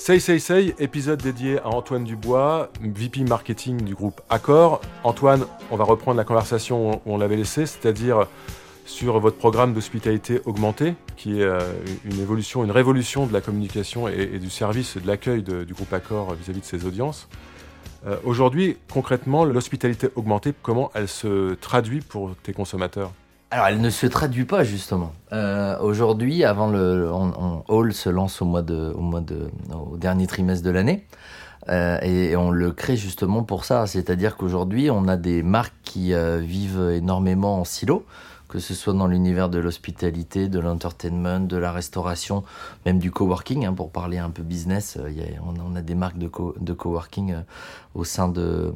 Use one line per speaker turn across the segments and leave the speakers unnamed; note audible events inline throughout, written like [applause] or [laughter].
Say Say Say, épisode dédié à Antoine Dubois, VP marketing du groupe Accor. Antoine, on va reprendre la conversation où on l'avait laissée, c'est-à-dire sur votre programme d'hospitalité augmentée, qui est euh, une évolution, une révolution de la communication et, du service de l'accueil du groupe Accor vis-à-vis de ses audiences. Euh, aujourd'hui, concrètement, l'hospitalité augmentée, comment elle se traduit pour tes consommateurs?
Alors, elle ne se traduit pas justement. Euh, aujourd'hui, avant le, Hall se lance au mois de, au mois de, au dernier trimestre de l'année, euh, et, on le crée justement pour ça. C'est-à-dire qu'aujourd'hui, on a des marques qui euh, vivent énormément en silo que ce soit dans l'univers de l'hospitalité, de l'entertainment, de la restauration, même du coworking, hein, pour parler un peu business. Euh, on, a des marques de, coworking euh, au sein de.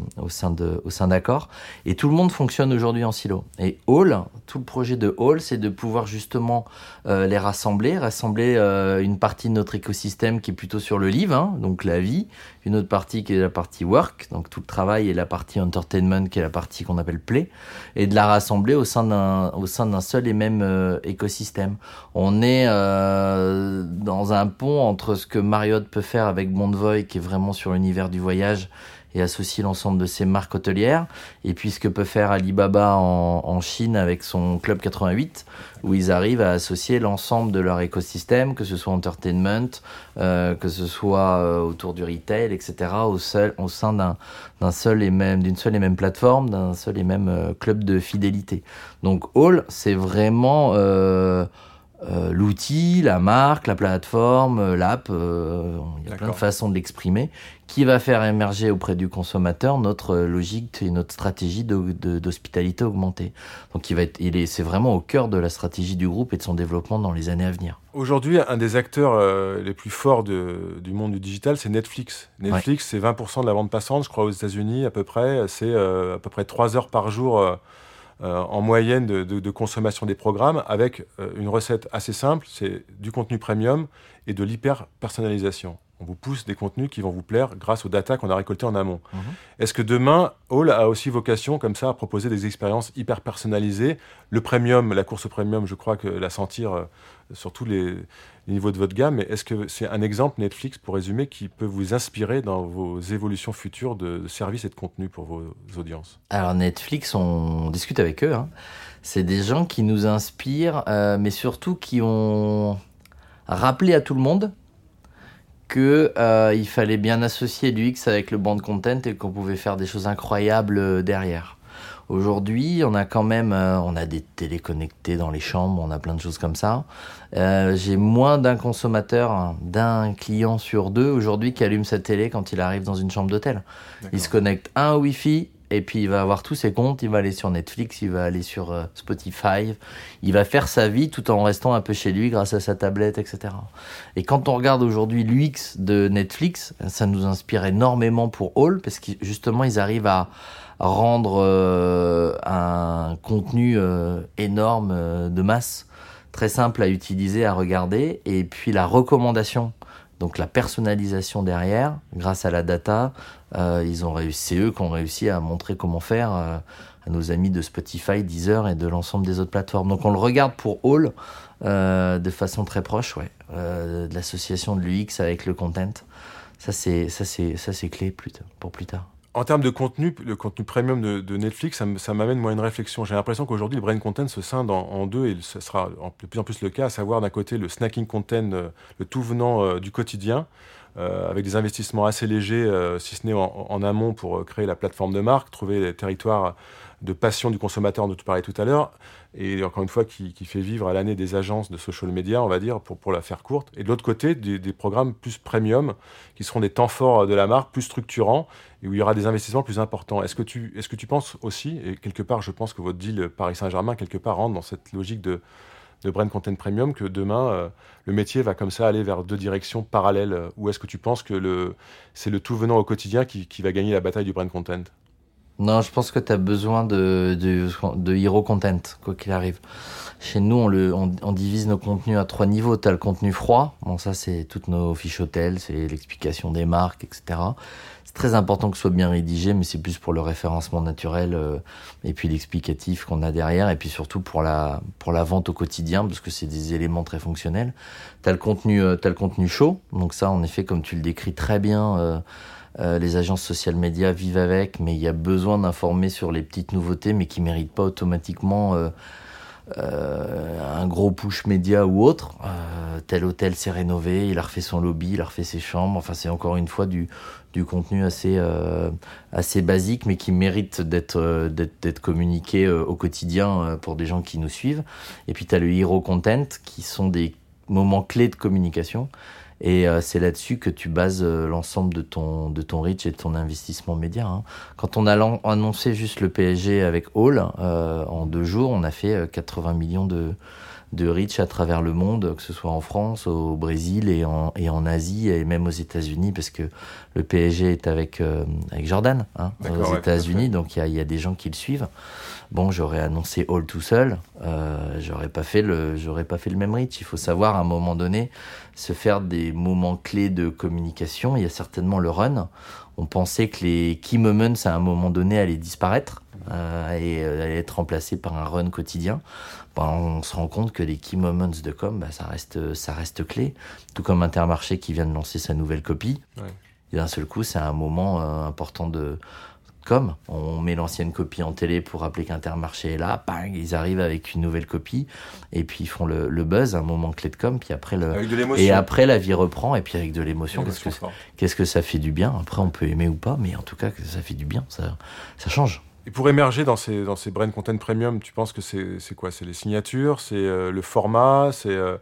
Et tout le monde fonctionne aujourd'hui en silo. Et Hall, tout le projet de Hall, c'est de pouvoir justement euh, les rassembler, rassembler une partie de notre écosystème qui est plutôt sur le livre, hein, donc la vie, une autre partie qui est la partie work, donc tout le travail, et la partie entertainment qui est la partie qu'on appelle play, et de la rassembler au sein d'un au sein d'un seul et même euh, écosystème. On est euh, dans un pont entre ce que Marriott peut faire avec Bonvoy, qui est vraiment sur l'univers du voyage, et associer l'ensemble de ses marques hôtelières. Et puis ce que peut faire Alibaba en, Chine avec son Club 88, où ils arrivent à associer l'ensemble de leur écosystème, que ce soit entertainment, euh, que ce soit euh, autour du retail, etc., au, seul, au sein d'un seul et même d'une seule et même plateforme, d'un seul et même euh, club de fidélité. Donc All, c'est vraiment euh, l'outil, la marque, la plateforme, euh, l'app, euh, il y a plein de façons de l'exprimer, qui va faire émerger auprès du consommateur notre logique et notre stratégie d'hospitalité augmentée. Donc il va être, il est, c'est vraiment au cœur de la stratégie du groupe et de son développement dans les années à venir.
Aujourd'hui, un des acteurs les plus forts du monde du digital, c'est Netflix. Netflix, c'est 20% de la vente passante, je crois, aux États-Unis à peu près. C'est à peu près 3 heures par jour en moyenne de, consommation des programmes avec euh, une recette assez simple, c'est du contenu premium et de l'hyper-personnalisation. On vous pousse des contenus qui vont vous plaire grâce aux data qu'on a récoltées en amont. Mhm. Est-ce que demain, Hall a aussi vocation, comme ça, à proposer des expériences hyper personnalisées? Le premium, la course au premium, je crois que la sentir euh, sur tous les, niveaux de votre gamme. Mais est-ce que c'est un exemple, Netflix, pour résumer, qui peut vous inspirer dans vos évolutions futures de, services et de contenu pour vos audiences?
Alors, Netflix, on discute avec eux. Hein. C'est des gens qui nous inspirent, euh, mais surtout qui ont rappelé à tout le monde qu'il euh, fallait bien associer l'UX avec le band content et qu'on pouvait faire des choses incroyables euh, derrière. Aujourd'hui, on a quand même, euh, on a des téléconnectés dans les chambres, on a plein de choses comme ça. Euh, j'ai moins d'un consommateur, hein, d'un client sur deux aujourd'hui qui allume sa télé quand il arrive dans une chambre d'hôtel. Il se connecte à un Wi-Fi et puis il va avoir tous ses comptes, il va aller sur Netflix, il va aller sur euh, Spotify, il va faire sa vie tout en restant un peu chez lui grâce à sa tablette, etc. Et quand on regarde aujourd'hui l'UX de Netflix, ça nous inspire énormément pour All parce que justement ils arrivent à rendre euh, un contenu euh, énorme de masse, très simple à utiliser, à regarder, et puis la recommandation, donc la personnalisation derrière, grâce à la data, ils ont réussi, c'est eux qui ont réussi à montrer comment faire à nos amis de Spotify, Deezer et de l'ensemble des autres plateformes. Donc on le regarde pour All de façon très proche, ouais, de l'association de l'UX avec le content. Ça c'est ça c'est ça c'est clé plus pour plus tard.
En termes de contenu, le contenu premium de, Netflix, ça, m'amène moi une réflexion. J'ai l'impression qu'aujourd'hui, le brain content se scinde en, deux et ce sera de plus en plus le cas, à savoir d'un côté le snacking content, euh, le tout venant euh, du quotidien, avec des investissements assez légers, si ce n'est en, amont pour créer la plateforme de marque, trouver les territoires de passion du consommateur dont tu parlais tout à l'heure, et encore une fois qui, fait vivre à l'année des agences de social media, on va dire, pour, la faire courte. Et de l'autre côté, des, programmes plus premium, qui seront des temps forts de la marque, plus structurants, et où il y aura des investissements plus importants. Est-ce que tu, est-ce que tu penses aussi, et quelque part, je pense que votre deal Paris Saint-Germain, quelque part, rentre dans cette logique de, de brand content premium, que demain, euh, le métier va comme ça aller vers deux directions parallèles. Ou est-ce que tu penses que c'est le tout venant au quotidien qui, qui va gagner la bataille du brand content?
Non, je pense que tu as besoin de, de, de hero content, quoi qu'il arrive. Chez nous, on, le, on, divise nos contenus à trois niveaux. Tu as le contenu froid, bon ça c'est toutes nos fiches hôtels, c'est l'explication des marques, etc. C'est très important que ce soit bien rédigé, mais c'est plus pour le référencement naturel euh, et puis l'explicatif qu'on a derrière, et puis surtout pour la, pour la vente au quotidien, parce que c'est des éléments très fonctionnels. Tu as, le contenu, euh, as le contenu chaud, donc ça en effet, comme tu le décris très bien, euh, euh, les agences social médias vivent avec, mais il y a besoin d'informer sur les petites nouveautés, mais qui méritent pas automatiquement euh, euh, un gros push média ou autre. tel hôtel s'est rénové, il a refait son lobby, il a refait ses chambres. Enfin, c'est encore une fois du, du contenu assez, assez basique, mais qui mérite d'être, d'être, communiqué au quotidien pour des gens qui nous suivent. Et puis, tu as le hero content, qui sont des moments clés de communication. Et euh, c'est là-dessus que tu bases euh, l'ensemble de ton, de ton reach et de ton investissement média. Hein. Quand on a annoncé juste le PSG avec Hall, euh, en deux jours, on a fait 80 millions de, de reach à travers le monde, que ce soit en France, au Brésil et en, et en Asie et même aux États-Unis, parce que le PSG est avec, avec Jordan hein, aux États-Unis, donc il y a, y a, des gens qui le suivent. Bon, j'aurais annoncé All tout seul, euh, j'aurais pas fait le, j'aurais pas fait le même reach. Il faut savoir à un moment donné se faire des moments clés de communication. Il y a certainement le run. On pensait que les key moments à un moment donné allaient disparaître euh, et euh, être remplacés par un run quotidien. Ben, on se rend compte que les key moments de com, ben, ça reste, ça reste clé. Tout comme Intermarché qui vient de lancer sa nouvelle copie. Et d'un seul coup, c'est un moment euh, important de comme on met l'ancienne copie en télé pour rappeler qu'Intermarché est là, bang, ils arrivent avec une nouvelle copie et puis ils font le, buzz, un moment clé de com, puis après le et après la vie reprend et puis avec de l'émotion, qu'est-ce que qu'est-ce que ça fait du bien. Après on peut aimer ou pas, mais en tout cas ça fait du bien, ça ça change.
Et pour émerger dans ces dans ces brand content premium, tu penses que c'est quoi? C'est les signatures, c'est euh, le format, c'est euh,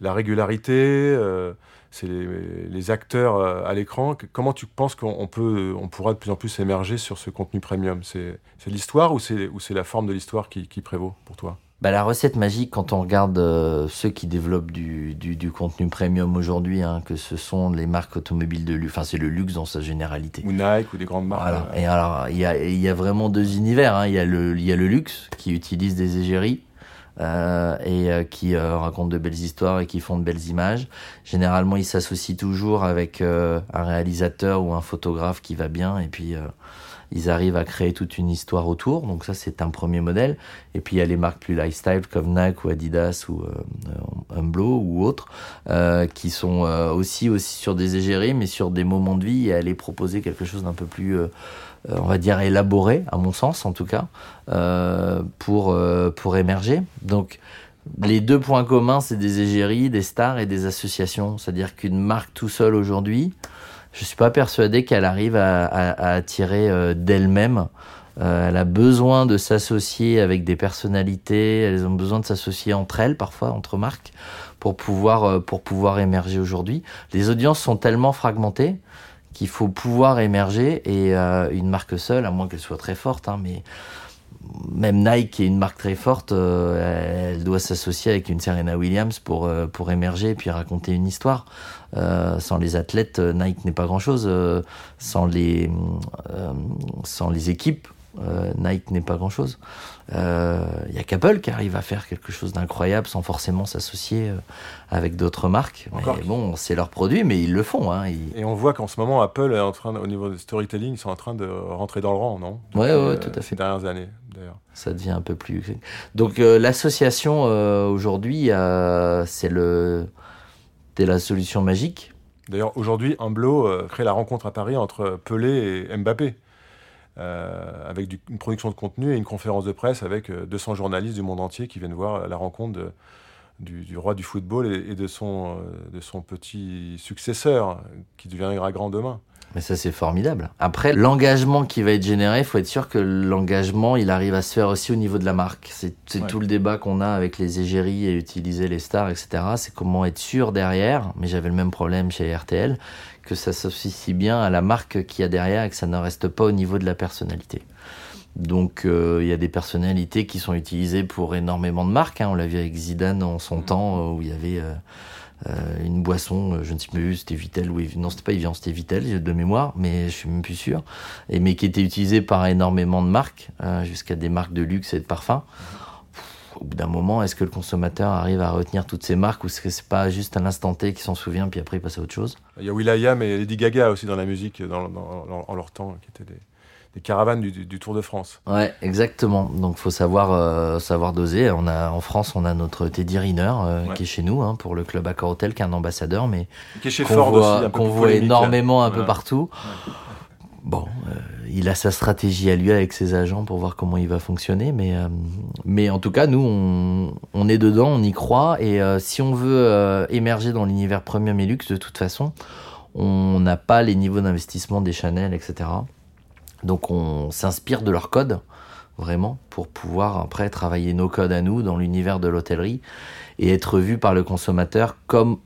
la régularité? Euh, c'est les, acteurs à l'écran? Comment tu penses qu'on on pourra de plus en plus émerger sur ce contenu premium? C'est l'histoire ou c'est la forme de l'histoire qui, prévaut pour toi?
Bah, la recette magique, quand on regarde euh, ceux qui développent du, contenu premium aujourd'hui, hein, que ce sont les marques automobiles de luxe, enfin c'est le luxe dans sa généralité.
Ou Nike ou des grandes marques.
Voilà. Et alors, il y a, y a, vraiment deux univers. Hein. Il y, a le, y a le luxe qui utilise des égéries euh, et euh, qui euh, racontent de belles histoires et qui font de belles images. Généralement, ils s'associent toujours avec un réalisateur ou un photographe qui va bien et puis ils arrivent à créer toute une histoire autour. Donc ça, c'est un premier modèle. Et puis il y a les marques plus lifestyle comme Nike ou Adidas ou euh, ou autres, euh, qui sont aussi aussi sur des égéries, mais sur des moments de vie et aller proposer quelque chose d'un peu plus euh, on va dire, élaboré, à mon sens en tout cas, euh, pour, euh, pour émerger. Donc, les deux points communs, c'est des égéries, des stars et des associations. C'est-à-dire qu'une marque tout seule aujourd'hui, je suis pas persuadé qu'elle arrive à, attirer d'elle-même. elle a besoin de s'associer avec des personnalités, elles ont besoin de s'associer entre elles, parfois entre marques, pour pouvoir, pour pouvoir émerger aujourd'hui. Les audiences sont tellement fragmentées qu'il faut pouvoir émerger et euh, une marque seule, à moins qu'elle soit très forte, hein, mais même Nike qui est une marque très forte, euh, elle doit s'associer avec une Serena Williams pour, euh, pour émerger et puis raconter une histoire. sans les athlètes, Nike n'est pas grand-chose. sans, les, sans les équipes, Nike n'est pas grand-chose. Il euh, y a qu'Apple qui arrive à faire quelque chose d'incroyable sans forcément s'associer euh, avec d'autres marques. Mais bon, c'est leur produit, mais ils le font. Hein,
Et on voit qu'en ce moment, Apple est en train, au niveau du storytelling, ils sont en train de rentrer dans le rang, non?
Oui, ouais, euh, tout à fait.
Ces dernières années, d'ailleurs.
Ça devient un peu plus. Donc l'association aujourd'hui, c'est le, c'est la solution magique.
D'ailleurs, aujourd'hui, Humblo crée la rencontre à Paris entre Pelé et Mbappé. Euh, avec une production de contenu et une conférence de presse avec 200 euh, journalistes du monde entier qui viennent voir la rencontre du, roi du football et, de, son, euh, de son petit successeur qui deviendra grand demain.
Mais ça, c'est formidable. Après, l'engagement qui va être généré, il faut être sûr que l'engagement, il arrive à se faire aussi au niveau de la marque. C'est tout le débat qu'on a avec les égéries et utiliser les stars, etc. C'est comment être sûr derrière, mais j'avais le même problème chez RTL, que ça s'associe bien à la marque qu'il y a derrière et que ça ne reste pas au niveau de la personnalité. Donc euh, il y a des personnalités qui sont utilisées pour énormément de marques. Hein. On l'a vu avec Zidane en son temps, euh, où il y avait... Euh, une boisson, je ne sais plus, c'était Vitel ou non, c'était pas Evian, c'était Vitel de mémoire, mais je suis même plus sûr, et mais qui était utilisé par énormément de marques, jusqu'à des marques de luxe et de parfums au bout d'un moment, est-ce que le consommateur arrive à retenir toutes ces marques ou est-ce que c'est pas juste à l'instant T qu'il s'en souvient puis après il passe à autre chose?
Il y a Will.i.am et Lady Gaga aussi dans la musique dans, en leur temps, qui étaient des, caravanes du, Tour de France.
Ouais, exactement. Donc faut savoir euh, savoir doser. On a en France, on a notre Teddy Riner euh, qui est chez nous hein, pour le club Accor Hotel, qui est un ambassadeur, mais
qui est chez Ford aussi,
qu'on voit énormément un peu partout. Bon, euh, il a sa stratégie à lui avec ses agents pour voir comment il va fonctionner, mais, mais en tout cas, nous, on, est dedans, on y croit, et si on veut émerger dans l'univers premium et luxe, de toute façon, on n'a pas les niveaux d'investissement des Chanel, etc. Donc on s'inspire de leur code, vraiment, pour pouvoir après travailler nos codes à nous dans l'univers de l'hôtellerie et être vu par le consommateur comme,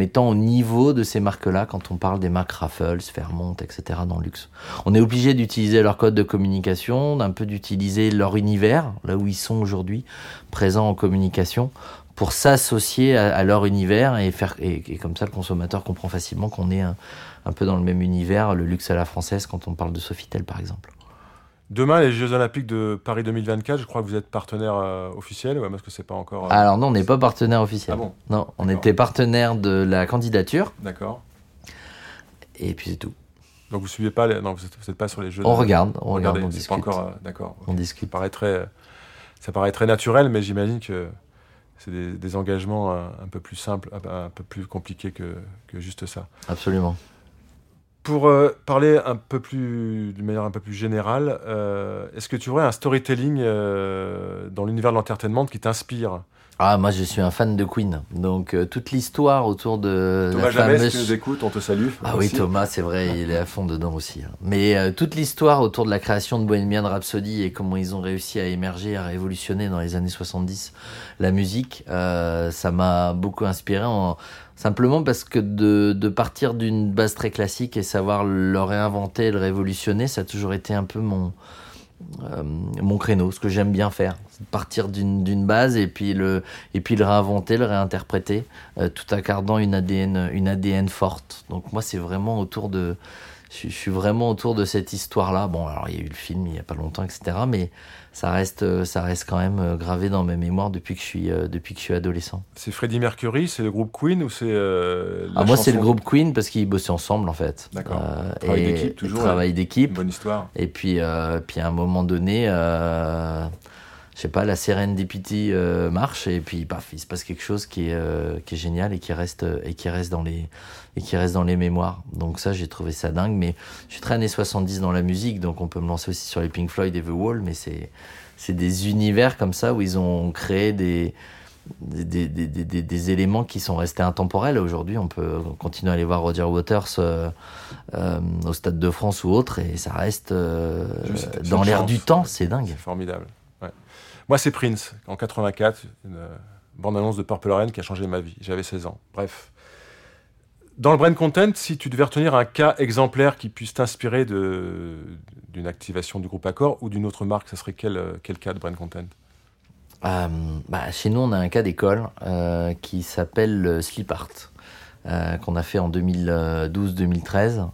étant au niveau de ces marques-là quand on parle des marques Raffles, Fairmont, etc. dans le luxe. On est obligé d'utiliser leur code de communication, d'un peu d'utiliser leur univers, là où ils sont aujourd'hui, présents en communication, pour s'associer à, leur univers et faire et, comme ça le consommateur comprend facilement qu'on est un, un, peu dans le même univers, le luxe à la française quand on parle de Sofitel par exemple.
Demain, les Jeux Olympiques de Paris 2024, je crois que vous êtes partenaire euh, officiel, ouais, parce que c'est pas encore. Euh,
Alors non, on n'est pas partenaire officiel.
Ah bon
Non, on était partenaire de la candidature.
D'accord.
Et puis c'est tout.
Donc vous suivez pas, non, vous n'êtes pas sur les Jeux.
On regarde, on regarde, on discute.
Pas encore, euh, d'accord.
On discute.
Ça paraît très, ça paraît très naturel, mais j'imagine que c'est des, engagements un, peu plus simples, un, peu plus compliqués que, que juste ça.
Absolument.
Pour euh, parler un peu plus, d'une manière un peu plus générale, euh, est-ce que tu aurais un storytelling euh, dans l'univers de l'entertainment qui t'inspire?
Ah, moi je suis un fan de Queen, donc toute l'histoire autour de
Thomas la fameuse... tu nous écoutes, on te salue.
Ah oui, Thomas, c'est vrai, il est à fond dedans aussi. Hein. Mais toute l'histoire autour de la création de Bohemian Rhapsody et comment ils ont réussi à émerger, à révolutionner dans les années 70 la musique, ça m'a beaucoup inspiré en Simplement parce que de, de partir d'une base très classique et savoir le réinventer, le révolutionner, ça a toujours été un peu mon, euh, mon créneau, ce que j'aime bien faire. Partir d'une base et puis, le, et puis le réinventer, le réinterpréter, euh, tout accordant une ADN, une ADN forte. Donc moi, c'est vraiment autour de... Je, je, suis vraiment autour de cette histoire-là. Bon, alors il y a eu le film il n'y a pas longtemps, etc. Mais ça reste, euh, ça reste quand même euh, gravé dans ma mémoire depuis que je suis, euh, depuis que je suis adolescent.
C'est Freddie Mercury, c'est le groupe Queen ou c'est
ah, Moi, c'est le groupe Queen parce qu'ils bossaient ensemble en fait.
D'accord. travail d'équipe toujours.
Travail d'équipe.
Bonne histoire.
Et puis, puis à un moment donné, je sais pas, la Serendipity euh, marche et puis paf, il se passe quelque chose qui est, euh, qui est génial et qui reste et qui reste dans les et qui reste dans les mémoires. Donc ça, j'ai trouvé ça dingue. Mais je suis très années 70 dans la musique, donc on peut me lancer aussi sur les Pink Floyd et The Wall, mais c'est c'est des univers comme ça où ils ont créé des des, des, des, des, éléments qui sont restés intemporels. Aujourd'hui, on peut continuer à aller voir Roger Waters euh, au Stade de France ou autre, et ça reste dans l'air du temps. C'est dingue.
C'est formidable. Moi, c'est Prince, en 84, une euh, bande-annonce de Purple Rain qui a changé ma vie. J'avais 16 ans. Bref. Dans le brand content, si tu devais retenir un cas exemplaire qui puisse t'inspirer d'une activation du groupe Accor ou d'une autre marque, ça serait quel, euh, quel cas de brand content?
Euh, bah, Chez nous, on a un cas d'école qui s'appelle Sleep Art, qu'on a fait en 2012-2013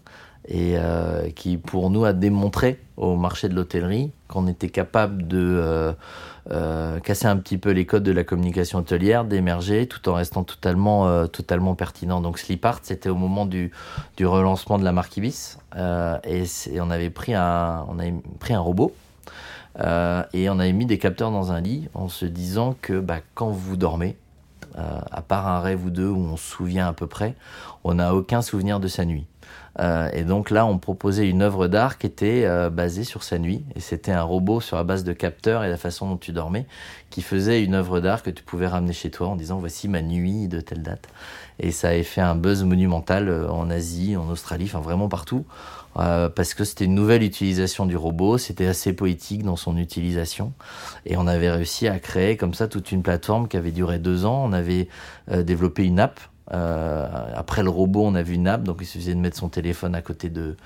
et qui, pour nous, a démontré au marché de l'hôtellerie qu'on était capable de euh, casser un petit peu les codes de la communication hôtelière, d'émerger tout en restant totalement, euh, totalement pertinent. Donc Sleep Art, c'était au moment du, du, relancement de la marque Ibis euh, et, on avait pris un, on avait pris un robot et on avait mis des capteurs dans un lit en se disant que bah, quand vous dormez, à part un rêve ou deux où on se souvient à peu près, on n'a aucun souvenir de sa nuit. Euh, et donc là, on proposait une œuvre d'art qui était euh, basée sur sa nuit. Et c'était un robot sur la base de capteurs et la façon dont tu dormais qui faisait une œuvre d'art que tu pouvais ramener chez toi en disant voici ma nuit de telle date. Et ça avait fait un buzz monumental euh, en Asie, en Australie, enfin vraiment partout. parce que c'était une nouvelle utilisation du robot, c'était assez poétique dans son utilisation, et on avait réussi à créer comme ça toute une plateforme qui avait duré deux ans. On avait développé une app après le robot, on avait une app, donc il suffisait de mettre son téléphone à côté de,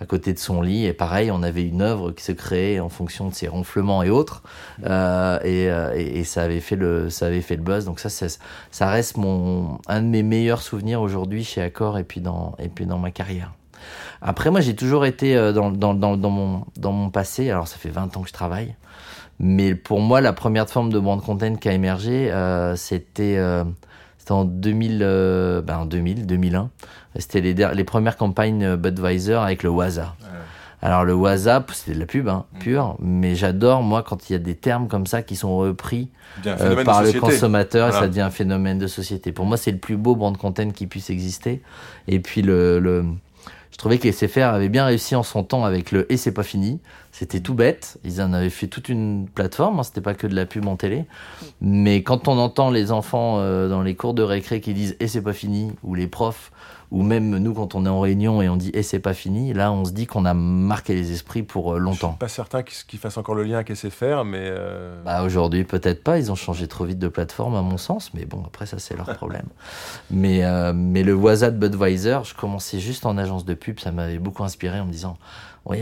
à côté de son lit. Et pareil, on avait une œuvre qui se créait en fonction de ses ronflements et autres. Euh, et, et, ça avait fait le, ça avait fait le buzz. Donc ça, ça reste mon, un de mes meilleurs souvenirs aujourd'hui chez Accor et puis dans, et puis dans ma carrière. Après, moi, j'ai toujours été dans, dans, dans, mon, dans mon passé. Alors, ça fait 20 ans que je travaille. Mais pour moi, la première forme de brand content qui a émergé, euh, c'était euh, en 2000, euh, ben 2000, 2001. C'était les, les premières campagnes Budweiser avec le Waza. Alors le WhatsApp, c'était de la pub, hein, mm. pure, mais j'adore moi quand il y a des termes comme ça qui sont repris euh, par le consommateur et ça devient un phénomène de société. Pour moi, c'est le plus beau brand content qui puisse exister. Et puis le, le je trouvais que SFR avait bien réussi en son temps avec le et c'est pas fini. C'était tout bête. Ils en avaient fait toute une plateforme. Hein. C'était pas que de la pub en télé. Mais quand on entend les enfants euh, dans les cours de récré qui disent et c'est pas fini, ou les profs ou même nous quand on est en réunion et on dit et c'est pas fini, là on se dit qu'on a marqué les esprits pour euh, longtemps. Je
suis pas certain qu'ils fassent encore le lien avec SFR, mais... Euh,
bah, aujourd'hui peut-être pas, ils ont changé trop vite de plateforme à mon sens, mais bon après ça c'est leur [laughs] problème. mais, euh, mais le WhatsApp Budweiser, je commençais juste en agence de pub, ça m'avait beaucoup inspiré en me disant, oui,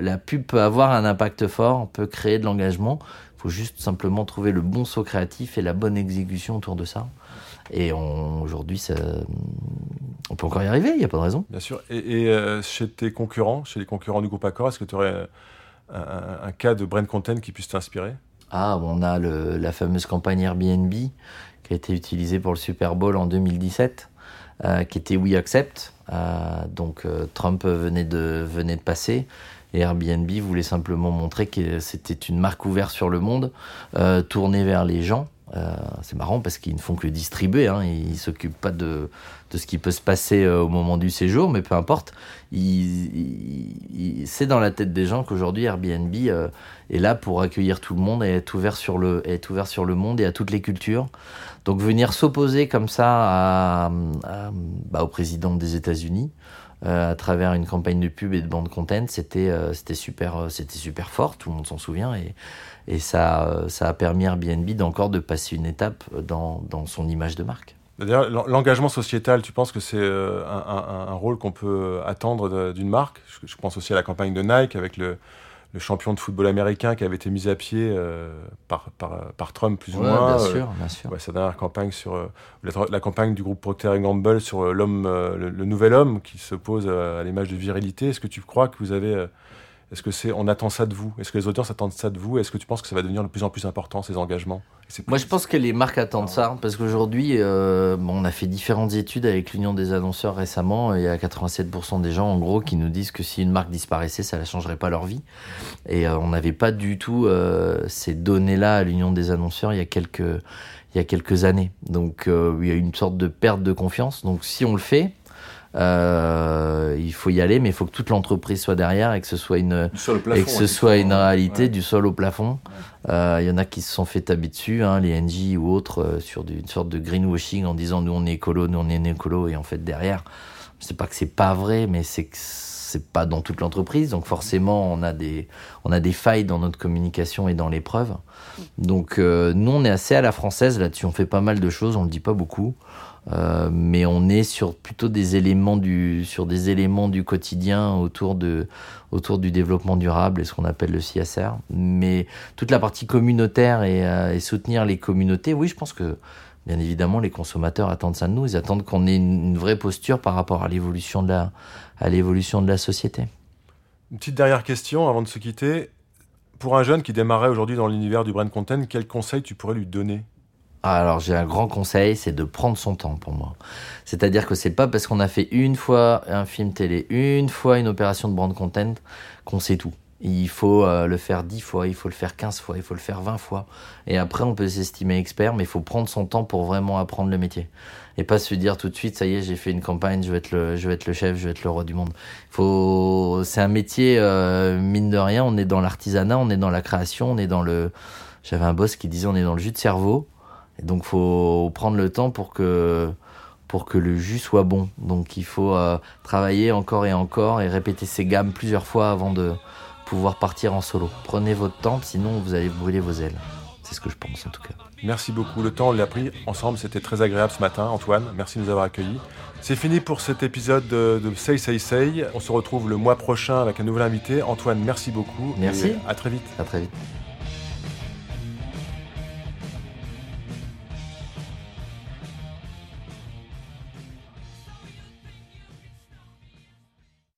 la pub peut avoir un impact fort, on peut créer de l'engagement, il faut juste simplement trouver le bon saut créatif et la bonne exécution autour de ça. Et aujourd'hui, on peut encore y arriver, il n'y a pas de raison.
Bien sûr. Et, euh, chez tes concurrents, chez les concurrents du groupe Accor, est-ce que tu aurais un, cas de brand content qui puisse t'inspirer?
Ah, on a la fameuse campagne Airbnb qui a été utilisée pour le Super Bowl en 2017, euh, qui était We Accept. Euh, donc Trump venait de, venait de passer. Et Airbnb voulait simplement montrer que c'était une marque ouverte sur le monde, tournée vers les gens. Euh, c'est marrant parce qu'ils ne font que distribuer, hein, ils s'occupent pas de, de, ce qui peut se passer euh, au moment du séjour, mais peu importe, c'est dans la tête des gens qu'aujourd'hui Airbnb euh, est là pour accueillir tout le monde et être ouvert, sur le, être ouvert sur le monde et à toutes les cultures. Donc venir s'opposer comme ça bah, au président des États-Unis, à travers une campagne de pub et de bande content, c'était c'était super, super fort, tout le monde s'en souvient. Et, et ça, ça a permis à Airbnb d'encore de passer une étape dans, dans son image de marque.
D'ailleurs, l'engagement sociétal, tu penses que c'est euh, un, un, rôle qu'on peut attendre d'une marque? Je, pense aussi à la campagne de Nike avec le, le, champion de football américain qui avait été mis à pied euh, par, par, par, Trump, plus ou moins.
Bien sûr, bien sûr.
Ouais, sa dernière campagne sur euh, la, campagne du groupe Procter Gamble sur l'homme, le, le, nouvel homme qui s'oppose à l'image de virilité. Est-ce que tu crois que vous avez est-ce que c'est, on attend ça de vous? Est-ce que les auteurs attendent ça de vous? Est-ce que tu penses que ça va devenir de plus en plus important ces engagements?
Moi, je pense que les marques attendent ça parce qu'aujourd'hui, euh, on a fait différentes études avec l'Union des annonceurs récemment. Et il y a 87% des gens, en gros, qui nous disent que si une marque disparaissait, ça ne changerait pas leur vie. Et euh, on n'avait pas du tout euh, ces données-là à l'Union des annonceurs il y a quelques il y a quelques années. Donc, il y a une sorte de perte de confiance. Donc, si on le fait, euh, il faut y aller, mais il faut que toute l'entreprise soit derrière et que ce soit une, et que ce soit une réalité du sol au plafond. Euh, il y en a qui se sont fait taper dessus, hein, les NG ou autres, euh, sur une sorte de greenwashing en disant nous on est écolo, nous on est écolo, et en fait derrière, c'est pas que c'est pas vrai, mais c'est que c'est pas dans toute l'entreprise, donc forcément on a des on a des failles dans notre communication et dans les preuves. Donc nous on est assez à la française là-dessus, on fait pas mal de choses, on le dit pas beaucoup. Euh, mais on est sur plutôt des éléments du, sur des éléments du quotidien autour, de, autour du développement durable et ce qu'on appelle le CSR. Mais toute la partie communautaire et, euh, et, soutenir les communautés, oui, je pense que bien évidemment les consommateurs attendent ça de nous. Ils attendent qu'on ait une, vraie posture par rapport à l'évolution de la, à l'évolution de la société.
Une petite dernière question avant de se quitter. Pour un jeune qui démarrait aujourd'hui dans l'univers du brand content, quel conseil tu pourrais lui donner?
Alors j'ai un grand conseil, c'est de prendre son temps pour moi. C'est-à-dire que c'est pas parce qu'on a fait une fois un film télé, une fois une opération de brand content qu'on sait tout. Il faut euh, le faire dix fois, il faut le faire quinze fois, il faut le faire vingt fois. Et après, on peut s'estimer expert, mais il faut prendre son temps pour vraiment apprendre le métier. Et pas se dire tout de suite, ça y est, j'ai fait une campagne, je vais être le, je vais être le chef, je vais être le roi du monde. Faut, c'est un métier, euh, mine de rien, on est dans l'artisanat, on est dans la création, on est dans le, j'avais un boss qui disait on est dans le jus de cerveau. Et donc, faut prendre le temps pour que pour que le jus soit bon. Donc, il faut euh, travailler encore et encore et répéter ces gammes plusieurs fois avant de pouvoir partir en solo. Prenez votre temps, sinon vous allez brûler vos ailes. C'est ce que je pense en tout cas.
Merci beaucoup. Le temps, on l'a pris ensemble. C'était très agréable ce matin. Antoine, merci de nous avoir accueillis. C'est fini pour cet épisode de, Say Say Say. On se retrouve le mois prochain avec un nouvel invité. Antoine, merci beaucoup.
Merci.
à très vite.
À très vite.